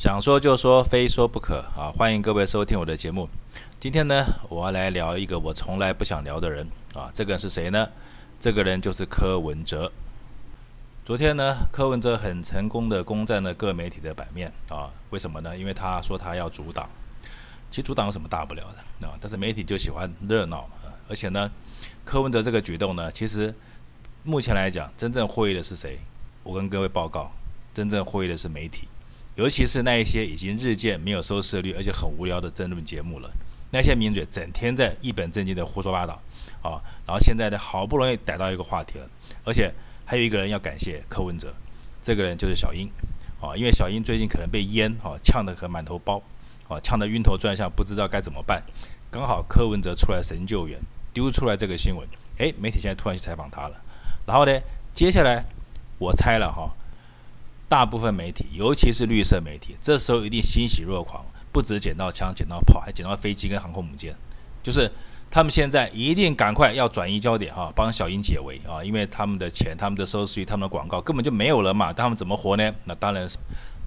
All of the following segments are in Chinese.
想说就说，非说不可啊！欢迎各位收听我的节目。今天呢，我要来聊一个我从来不想聊的人啊。这个人是谁呢？这个人就是柯文哲。昨天呢，柯文哲很成功的攻占了各媒体的版面啊。为什么呢？因为他说他要组党。其实组党有什么大不了的啊？但是媒体就喜欢热闹嘛。而且呢，柯文哲这个举动呢，其实目前来讲，真正获益的是谁？我跟各位报告，真正获益的是媒体。尤其是那一些已经日渐没有收视率，而且很无聊的争论节目了，那些名嘴整天在一本正经的胡说八道，啊，然后现在呢，好不容易逮到一个话题了，而且还有一个人要感谢柯文哲，这个人就是小英，啊，因为小英最近可能被淹，啊，呛得可满头包，啊，呛得晕头转向，不知道该怎么办，刚好柯文哲出来神救援，丢出来这个新闻，诶，媒体现在突然去采访他了，然后呢，接下来我猜了哈。大部分媒体，尤其是绿色媒体，这时候一定欣喜若狂，不止捡到枪、捡到炮，还捡到飞机跟航空母舰。就是他们现在一定赶快要转移焦点哈，帮小英解围啊，因为他们的钱、他们的收视率、他们的广告根本就没有了嘛，他们怎么活呢？那当然是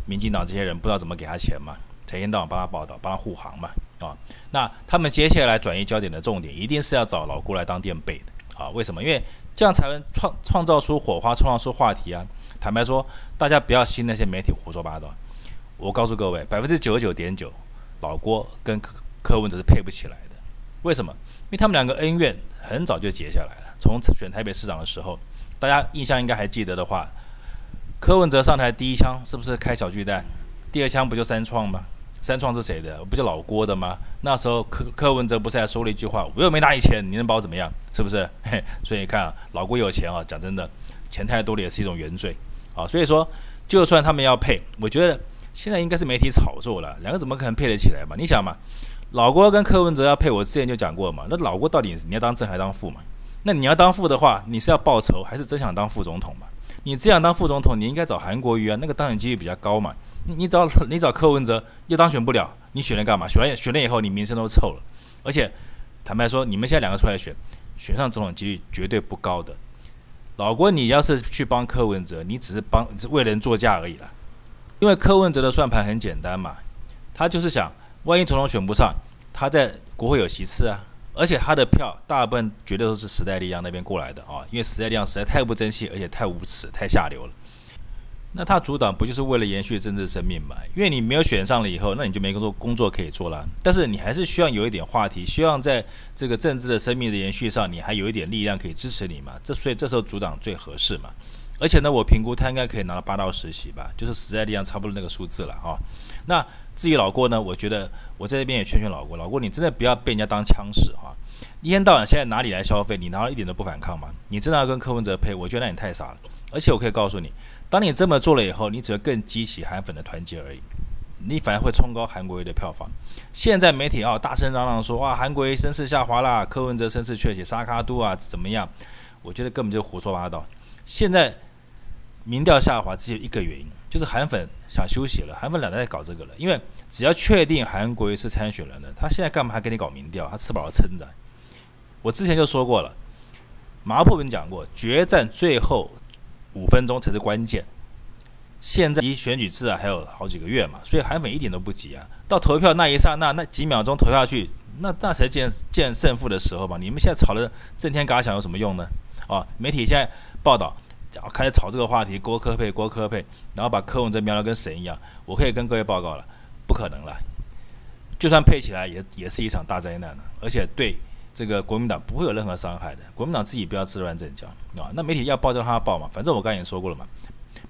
民进党这些人不知道怎么给他钱嘛，成天到晚帮他报道、帮他护航嘛啊。那他们接下来转移焦点的重点，一定是要找老郭来当垫背的啊？为什么？因为这样才能创创造出火花，创造出话题啊。坦白说，大家不要信那些媒体胡说八道。我告诉各位，百分之九十九点九，老郭跟柯柯文哲是配不起来的。为什么？因为他们两个恩怨很早就结下来了。从选台北市长的时候，大家印象应该还记得的话，柯文哲上台第一枪是不是开小巨蛋？第二枪不就三创吗？三创是谁的？不就老郭的吗？那时候柯柯文哲不是还说了一句话：“我又没拿你钱，你能把我怎么样？是不是？”嘿，所以你看啊，老郭有钱啊，讲真的，钱太多了也是一种原罪。啊，所以说，就算他们要配，我觉得现在应该是媒体炒作了，两个怎么可能配得起来嘛？你想嘛，老郭跟柯文哲要配，我之前就讲过嘛。那老郭到底你要当正还当副嘛？那你要当副的话，你是要报仇还是真想当副总统嘛？你这样当副总统，你应该找韩国瑜啊，那个当选几率比较高嘛。你找你找柯文哲又当选不了，你选了干嘛？选了选了以后，你名声都臭了。而且坦白说，你们现在两个出来选，选上总统几率绝对不高的。老郭，你要是去帮柯文哲，你只是帮为人作嫁而已了。因为柯文哲的算盘很简单嘛，他就是想，万一总统选不上，他在国会有席次啊，而且他的票大部分绝对都是时代力量那边过来的啊，因为时代力量实在太不争气，而且太无耻、太下流了。那他阻挡不就是为了延续政治生命嘛？因为你没有选上了以后，那你就没工作工作可以做了。但是你还是需要有一点话题，希望在这个政治的生命的延续上，你还有一点力量可以支持你嘛？这所以这时候阻挡最合适嘛。而且呢，我评估他应该可以拿到八到十席吧，就是实在力量差不多那个数字了啊。那至于老郭呢，我觉得我在这边也劝劝老郭，老郭你真的不要被人家当枪使哈。一天到晚现在哪里来消费？你拿到一点都不反抗吗？你真的要跟柯文哲配？我觉得那你太傻了。而且我可以告诉你。当你这么做了以后，你只会更激起韩粉的团结而已，你反而会冲高韩国瑜的票房。现在媒体啊大声嚷嚷说哇，韩国瑜声势下滑啦，柯文哲声势确起，沙卡都啊怎么样？我觉得根本就胡说八道。现在民调下滑只有一个原因，就是韩粉想休息了，韩粉懒得再搞这个了。因为只要确定韩国瑜是参选人了，他现在干嘛还跟你搞民调？他吃饱了撑的。我之前就说过了，马破文讲过，决战最后。五分钟才是关键。现在离选举制啊还有好几个月嘛，所以韩粉一点都不急啊。到投票那一刹那，那几秒钟投下去，那那才见见胜负的时候嘛。你们现在吵得震天嘎响有什么用呢？啊，媒体现在报道，开始炒这个话题，郭科配郭科配，然后把柯文哲描得跟神一样。我可以跟各位报告了，不可能了。就算配起来也，也也是一场大灾难了，而且对。这个国民党不会有任何伤害的，国民党自己不要自乱阵脚啊！那媒体要报就让他报嘛，反正我刚才也说过了嘛。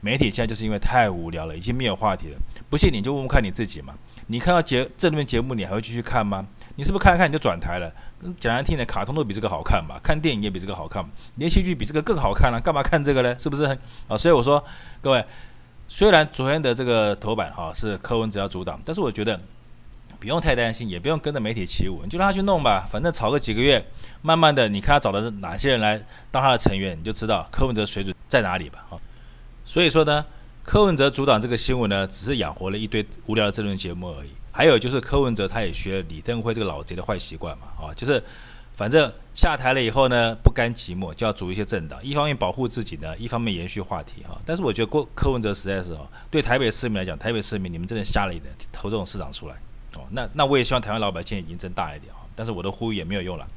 媒体现在就是因为太无聊了，已经没有话题了。不信你就问问看你自己嘛。你看到节这里面节目，你还会继续看吗？你是不是看一看你就转台了？讲难听点，卡通都比这个好看嘛？看电影也比这个好看，连续剧比这个更好看了，干嘛看这个呢？是不是？啊，所以我说各位，虽然昨天的这个头版哈是柯文哲要组党，但是我觉得。不用太担心，也不用跟着媒体起舞，你就让他去弄吧。反正炒个几个月，慢慢的，你看他找的是哪些人来当他的成员，你就知道柯文哲水准在哪里吧。啊所以说呢，柯文哲组党这个新闻呢，只是养活了一堆无聊的政论节目而已。还有就是柯文哲他也学李登辉这个老贼的坏习惯嘛，啊，就是反正下台了以后呢，不甘寂寞，就要组一些政党，一方面保护自己呢，一方面延续话题哈。但是我觉得郭柯文哲实在是哦，对台北市民来讲，台北市民你们真的瞎了眼，投这种市长出来哦。那那我也希望台湾老百姓眼睛睁大一点啊。但是我的呼吁也没有用了，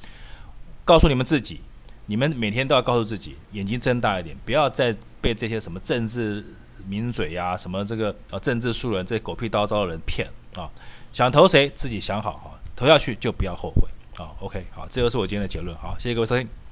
告诉你们自己，你们每天都要告诉自己，眼睛睁大一点，不要再被这些什么政治名嘴呀、什么这个啊政治素人这些狗屁叨叨的人骗啊。想投谁自己想好啊，投下去就不要后悔。啊，OK，好，这就是我今天的结论。好，谢谢各位收听。